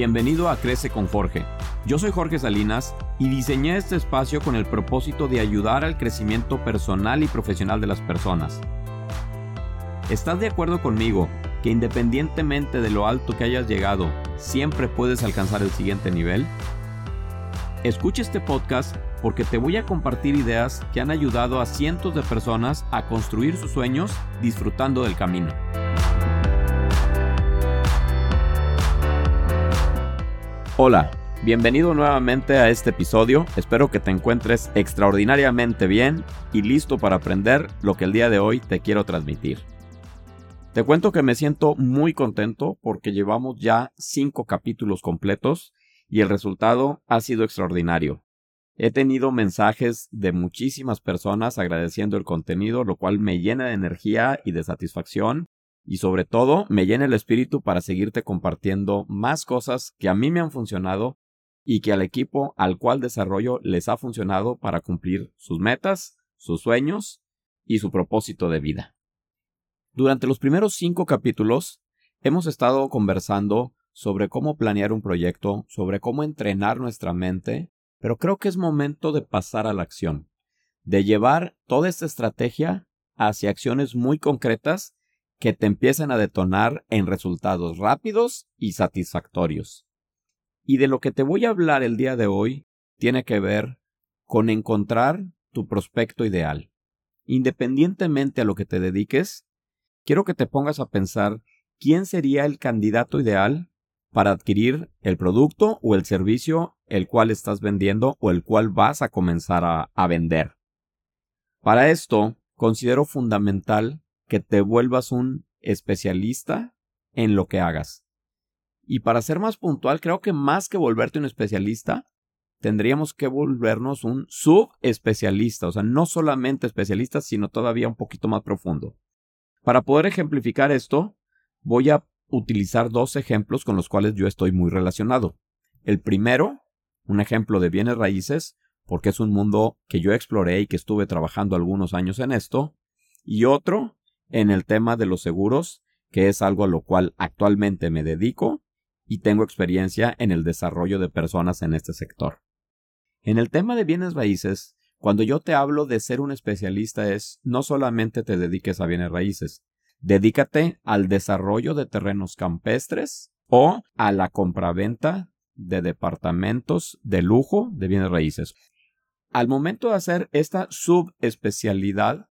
Bienvenido a Crece con Jorge. Yo soy Jorge Salinas y diseñé este espacio con el propósito de ayudar al crecimiento personal y profesional de las personas. ¿Estás de acuerdo conmigo que independientemente de lo alto que hayas llegado, siempre puedes alcanzar el siguiente nivel? Escucha este podcast porque te voy a compartir ideas que han ayudado a cientos de personas a construir sus sueños disfrutando del camino. Hola, bienvenido nuevamente a este episodio. Espero que te encuentres extraordinariamente bien y listo para aprender lo que el día de hoy te quiero transmitir. Te cuento que me siento muy contento porque llevamos ya cinco capítulos completos y el resultado ha sido extraordinario. He tenido mensajes de muchísimas personas agradeciendo el contenido, lo cual me llena de energía y de satisfacción y sobre todo me llena el espíritu para seguirte compartiendo más cosas que a mí me han funcionado y que al equipo al cual desarrollo les ha funcionado para cumplir sus metas, sus sueños y su propósito de vida. Durante los primeros cinco capítulos hemos estado conversando sobre cómo planear un proyecto, sobre cómo entrenar nuestra mente, pero creo que es momento de pasar a la acción, de llevar toda esta estrategia hacia acciones muy concretas que te empiecen a detonar en resultados rápidos y satisfactorios. Y de lo que te voy a hablar el día de hoy tiene que ver con encontrar tu prospecto ideal. Independientemente a lo que te dediques, quiero que te pongas a pensar quién sería el candidato ideal para adquirir el producto o el servicio el cual estás vendiendo o el cual vas a comenzar a, a vender. Para esto, considero fundamental que te vuelvas un especialista en lo que hagas. Y para ser más puntual, creo que más que volverte un especialista, tendríamos que volvernos un subespecialista, o sea, no solamente especialista, sino todavía un poquito más profundo. Para poder ejemplificar esto, voy a utilizar dos ejemplos con los cuales yo estoy muy relacionado. El primero, un ejemplo de bienes raíces, porque es un mundo que yo exploré y que estuve trabajando algunos años en esto, y otro, en el tema de los seguros, que es algo a lo cual actualmente me dedico y tengo experiencia en el desarrollo de personas en este sector. En el tema de bienes raíces, cuando yo te hablo de ser un especialista es no solamente te dediques a bienes raíces, dedícate al desarrollo de terrenos campestres o a la compraventa de departamentos de lujo de bienes raíces. Al momento de hacer esta subespecialidad,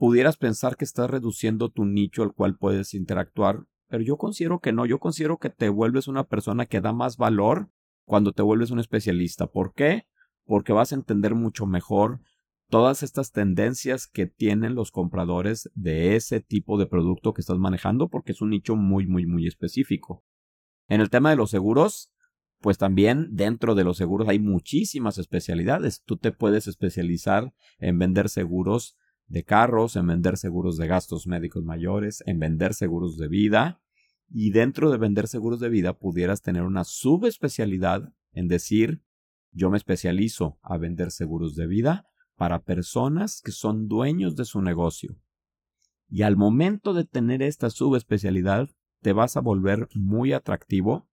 pudieras pensar que estás reduciendo tu nicho al cual puedes interactuar, pero yo considero que no, yo considero que te vuelves una persona que da más valor cuando te vuelves un especialista. ¿Por qué? Porque vas a entender mucho mejor todas estas tendencias que tienen los compradores de ese tipo de producto que estás manejando porque es un nicho muy muy muy específico. En el tema de los seguros, pues también dentro de los seguros hay muchísimas especialidades. Tú te puedes especializar en vender seguros de carros, en vender seguros de gastos médicos mayores, en vender seguros de vida, y dentro de vender seguros de vida pudieras tener una subespecialidad en decir yo me especializo a vender seguros de vida para personas que son dueños de su negocio. Y al momento de tener esta subespecialidad, te vas a volver muy atractivo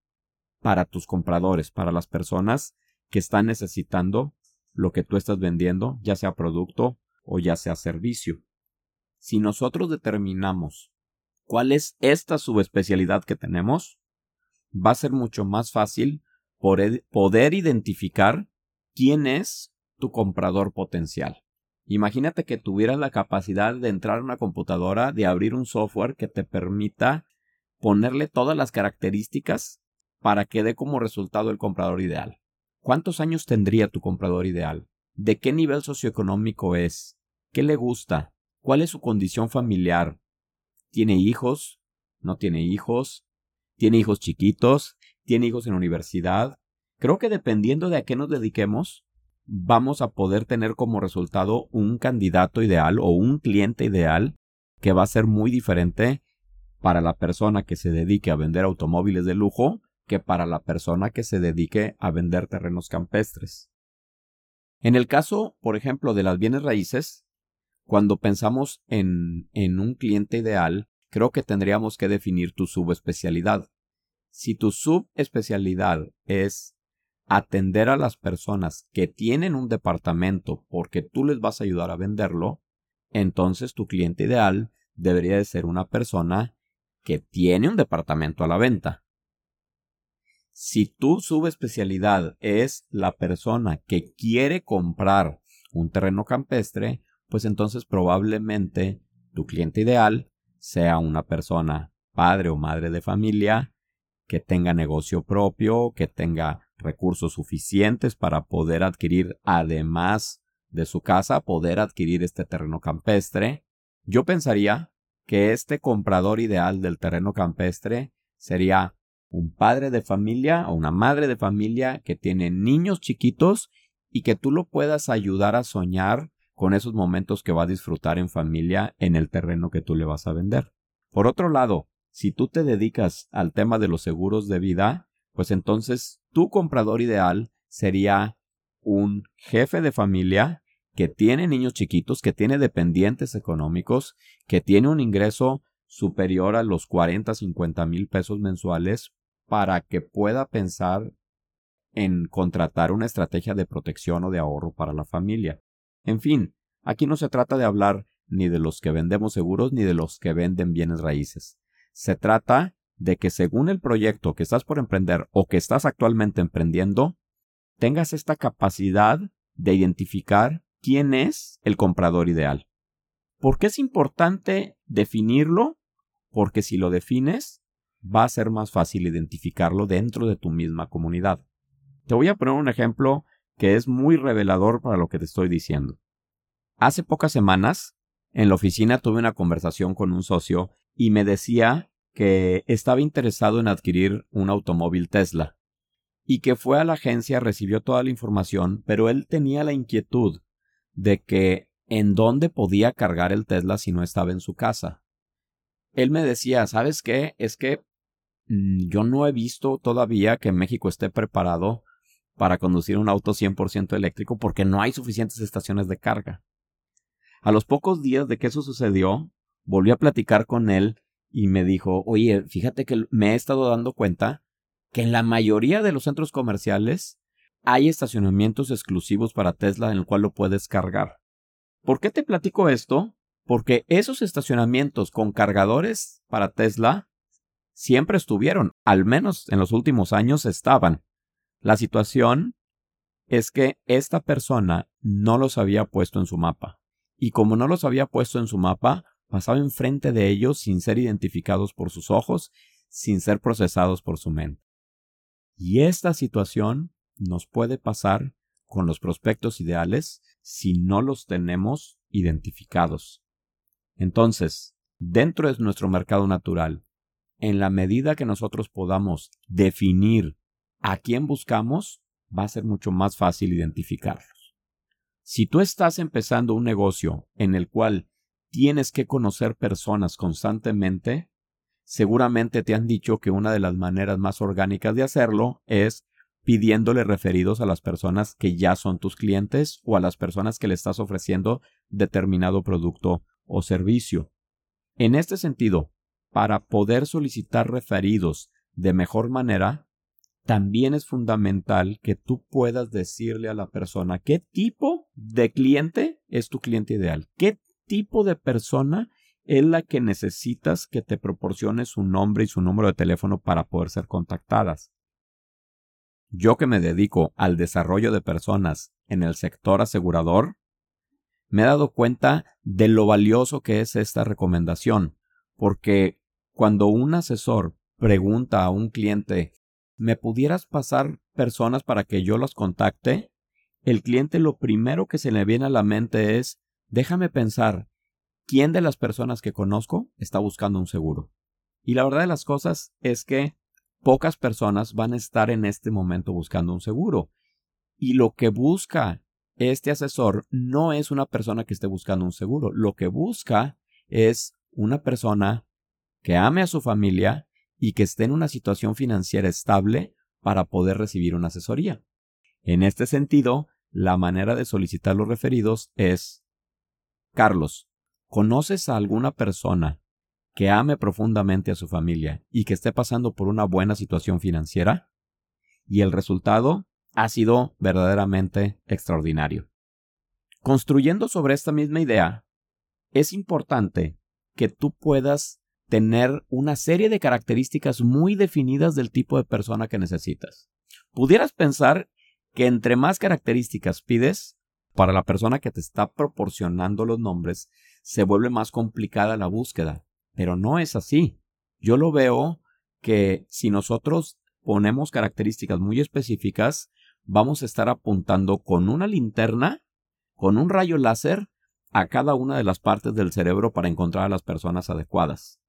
para tus compradores, para las personas que están necesitando lo que tú estás vendiendo, ya sea producto o ya sea servicio. Si nosotros determinamos cuál es esta subespecialidad que tenemos, va a ser mucho más fácil poder identificar quién es tu comprador potencial. Imagínate que tuvieras la capacidad de entrar a una computadora, de abrir un software que te permita ponerle todas las características para que dé como resultado el comprador ideal. ¿Cuántos años tendría tu comprador ideal? ¿De qué nivel socioeconómico es? ¿Qué le gusta? ¿Cuál es su condición familiar? ¿Tiene hijos? ¿No tiene hijos? ¿Tiene hijos chiquitos? ¿Tiene hijos en universidad? Creo que dependiendo de a qué nos dediquemos, vamos a poder tener como resultado un candidato ideal o un cliente ideal que va a ser muy diferente para la persona que se dedique a vender automóviles de lujo que para la persona que se dedique a vender terrenos campestres. En el caso, por ejemplo, de las bienes raíces, cuando pensamos en, en un cliente ideal, creo que tendríamos que definir tu subespecialidad. Si tu subespecialidad es atender a las personas que tienen un departamento porque tú les vas a ayudar a venderlo, entonces tu cliente ideal debería de ser una persona que tiene un departamento a la venta. Si tu subespecialidad es la persona que quiere comprar un terreno campestre, pues entonces probablemente tu cliente ideal sea una persona padre o madre de familia que tenga negocio propio, que tenga recursos suficientes para poder adquirir, además de su casa, poder adquirir este terreno campestre. Yo pensaría que este comprador ideal del terreno campestre sería un padre de familia o una madre de familia que tiene niños chiquitos y que tú lo puedas ayudar a soñar con esos momentos que va a disfrutar en familia en el terreno que tú le vas a vender. Por otro lado, si tú te dedicas al tema de los seguros de vida, pues entonces tu comprador ideal sería un jefe de familia que tiene niños chiquitos, que tiene dependientes económicos, que tiene un ingreso superior a los 40, 50 mil pesos mensuales para que pueda pensar en contratar una estrategia de protección o de ahorro para la familia. En fin, aquí no se trata de hablar ni de los que vendemos seguros ni de los que venden bienes raíces. Se trata de que según el proyecto que estás por emprender o que estás actualmente emprendiendo, tengas esta capacidad de identificar quién es el comprador ideal. ¿Por qué es importante definirlo? Porque si lo defines, va a ser más fácil identificarlo dentro de tu misma comunidad. Te voy a poner un ejemplo que es muy revelador para lo que te estoy diciendo. Hace pocas semanas, en la oficina tuve una conversación con un socio y me decía que estaba interesado en adquirir un automóvil Tesla y que fue a la agencia, recibió toda la información, pero él tenía la inquietud de que en dónde podía cargar el Tesla si no estaba en su casa. Él me decía, ¿sabes qué? Es que mm, yo no he visto todavía que México esté preparado para conducir un auto 100% eléctrico porque no hay suficientes estaciones de carga. A los pocos días de que eso sucedió, volví a platicar con él y me dijo, oye, fíjate que me he estado dando cuenta que en la mayoría de los centros comerciales hay estacionamientos exclusivos para Tesla en el cual lo puedes cargar. ¿Por qué te platico esto? Porque esos estacionamientos con cargadores para Tesla siempre estuvieron, al menos en los últimos años estaban. La situación es que esta persona no los había puesto en su mapa. Y como no los había puesto en su mapa, pasaba enfrente de ellos sin ser identificados por sus ojos, sin ser procesados por su mente. Y esta situación nos puede pasar con los prospectos ideales si no los tenemos identificados. Entonces, dentro de nuestro mercado natural, en la medida que nosotros podamos definir a quién buscamos, va a ser mucho más fácil identificarlos. Si tú estás empezando un negocio en el cual tienes que conocer personas constantemente, seguramente te han dicho que una de las maneras más orgánicas de hacerlo es pidiéndole referidos a las personas que ya son tus clientes o a las personas que le estás ofreciendo determinado producto o servicio. En este sentido, para poder solicitar referidos de mejor manera, también es fundamental que tú puedas decirle a la persona qué tipo de cliente es tu cliente ideal, qué tipo de persona es la que necesitas que te proporcione su nombre y su número de teléfono para poder ser contactadas. Yo que me dedico al desarrollo de personas en el sector asegurador, me he dado cuenta de lo valioso que es esta recomendación, porque cuando un asesor pregunta a un cliente, ¿me pudieras pasar personas para que yo los contacte? El cliente lo primero que se le viene a la mente es déjame pensar, ¿quién de las personas que conozco está buscando un seguro? Y la verdad de las cosas es que pocas personas van a estar en este momento buscando un seguro. Y lo que busca este asesor no es una persona que esté buscando un seguro. Lo que busca es una persona que ame a su familia y que esté en una situación financiera estable para poder recibir una asesoría. En este sentido, la manera de solicitar los referidos es Carlos, ¿conoces a alguna persona que ame profundamente a su familia y que esté pasando por una buena situación financiera. Y el resultado ha sido verdaderamente extraordinario. Construyendo sobre esta misma idea, es importante que tú puedas tener una serie de características muy definidas del tipo de persona que necesitas. Pudieras pensar que entre más características pides, para la persona que te está proporcionando los nombres, se vuelve más complicada la búsqueda. Pero no es así. Yo lo veo que si nosotros ponemos características muy específicas, vamos a estar apuntando con una linterna, con un rayo láser, a cada una de las partes del cerebro para encontrar a las personas adecuadas.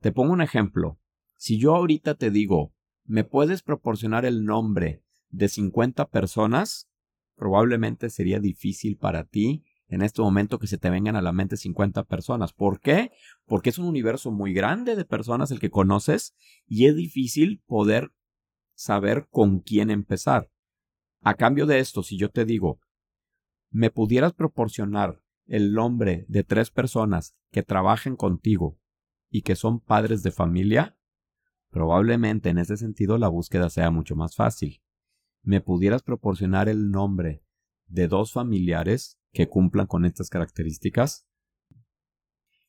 Te pongo un ejemplo. Si yo ahorita te digo, ¿me puedes proporcionar el nombre de 50 personas? Probablemente sería difícil para ti en este momento que se te vengan a la mente 50 personas. ¿Por qué? Porque es un universo muy grande de personas el que conoces y es difícil poder saber con quién empezar. A cambio de esto, si yo te digo, ¿me pudieras proporcionar el nombre de tres personas que trabajen contigo y que son padres de familia, probablemente en ese sentido la búsqueda sea mucho más fácil. ¿Me pudieras proporcionar el nombre de dos familiares que cumplan con estas características?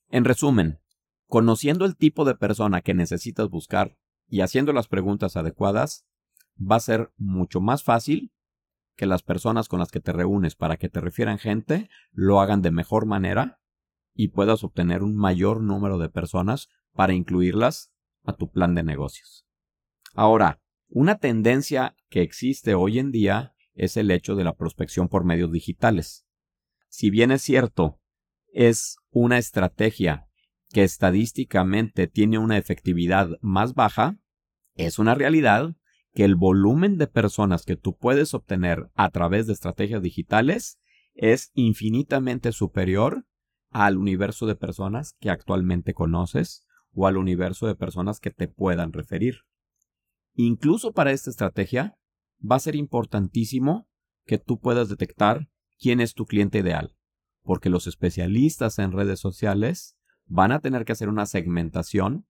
En resumen, conociendo el tipo de persona que necesitas buscar y haciendo las preguntas adecuadas, va a ser mucho más fácil que las personas con las que te reúnes para que te refieran gente lo hagan de mejor manera y puedas obtener un mayor número de personas para incluirlas a tu plan de negocios. Ahora, una tendencia que existe hoy en día es el hecho de la prospección por medios digitales. Si bien es cierto, es una estrategia que estadísticamente tiene una efectividad más baja, es una realidad que el volumen de personas que tú puedes obtener a través de estrategias digitales es infinitamente superior al universo de personas que actualmente conoces o al universo de personas que te puedan referir. Incluso para esta estrategia va a ser importantísimo que tú puedas detectar quién es tu cliente ideal, porque los especialistas en redes sociales van a tener que hacer una segmentación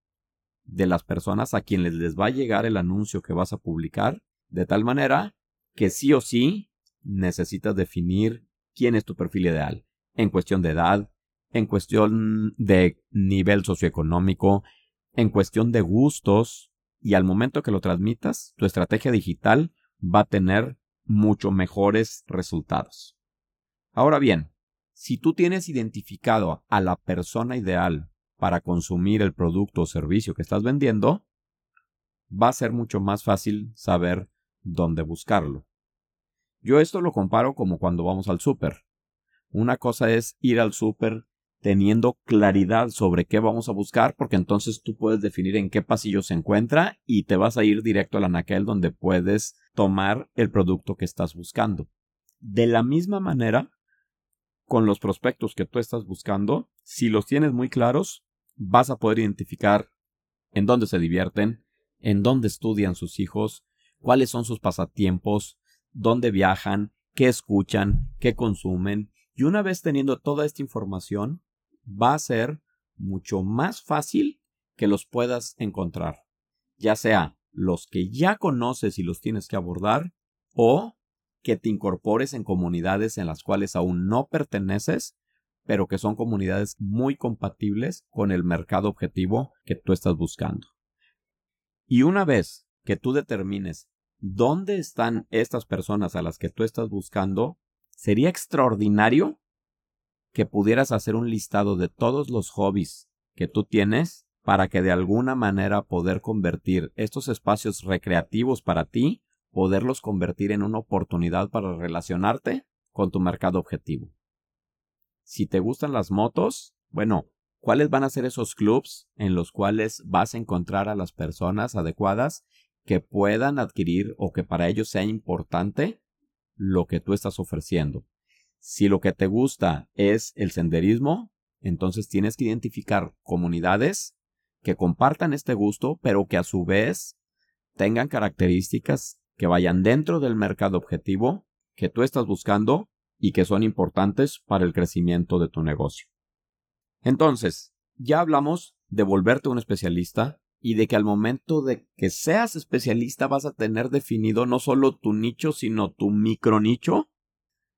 de las personas a quienes les va a llegar el anuncio que vas a publicar, de tal manera que sí o sí necesitas definir quién es tu perfil ideal, en cuestión de edad, en cuestión de nivel socioeconómico, en cuestión de gustos, y al momento que lo transmitas, tu estrategia digital va a tener mucho mejores resultados. Ahora bien, si tú tienes identificado a la persona ideal para consumir el producto o servicio que estás vendiendo, va a ser mucho más fácil saber dónde buscarlo. Yo esto lo comparo como cuando vamos al súper. Una cosa es ir al súper teniendo claridad sobre qué vamos a buscar, porque entonces tú puedes definir en qué pasillo se encuentra y te vas a ir directo al anaquel donde puedes tomar el producto que estás buscando. De la misma manera, con los prospectos que tú estás buscando, si los tienes muy claros, vas a poder identificar en dónde se divierten, en dónde estudian sus hijos, cuáles son sus pasatiempos, dónde viajan, qué escuchan, qué consumen, y una vez teniendo toda esta información, va a ser mucho más fácil que los puedas encontrar, ya sea los que ya conoces y los tienes que abordar, o que te incorpores en comunidades en las cuales aún no perteneces pero que son comunidades muy compatibles con el mercado objetivo que tú estás buscando. Y una vez que tú determines dónde están estas personas a las que tú estás buscando, sería extraordinario que pudieras hacer un listado de todos los hobbies que tú tienes para que de alguna manera poder convertir estos espacios recreativos para ti, poderlos convertir en una oportunidad para relacionarte con tu mercado objetivo. Si te gustan las motos, bueno, ¿cuáles van a ser esos clubs en los cuales vas a encontrar a las personas adecuadas que puedan adquirir o que para ellos sea importante lo que tú estás ofreciendo? Si lo que te gusta es el senderismo, entonces tienes que identificar comunidades que compartan este gusto, pero que a su vez tengan características que vayan dentro del mercado objetivo que tú estás buscando y que son importantes para el crecimiento de tu negocio. Entonces, ya hablamos de volverte un especialista y de que al momento de que seas especialista vas a tener definido no solo tu nicho, sino tu micro nicho,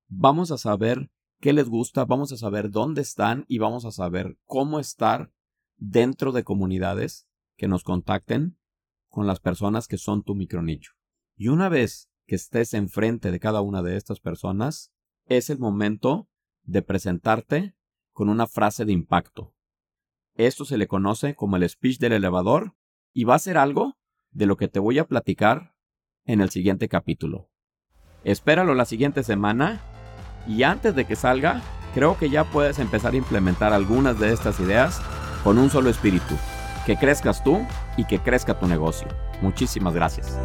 vamos a saber qué les gusta, vamos a saber dónde están y vamos a saber cómo estar dentro de comunidades que nos contacten con las personas que son tu micro nicho. Y una vez que estés enfrente de cada una de estas personas, es el momento de presentarte con una frase de impacto. Esto se le conoce como el speech del elevador y va a ser algo de lo que te voy a platicar en el siguiente capítulo. Espéralo la siguiente semana y antes de que salga, creo que ya puedes empezar a implementar algunas de estas ideas con un solo espíritu. Que crezcas tú y que crezca tu negocio. Muchísimas gracias.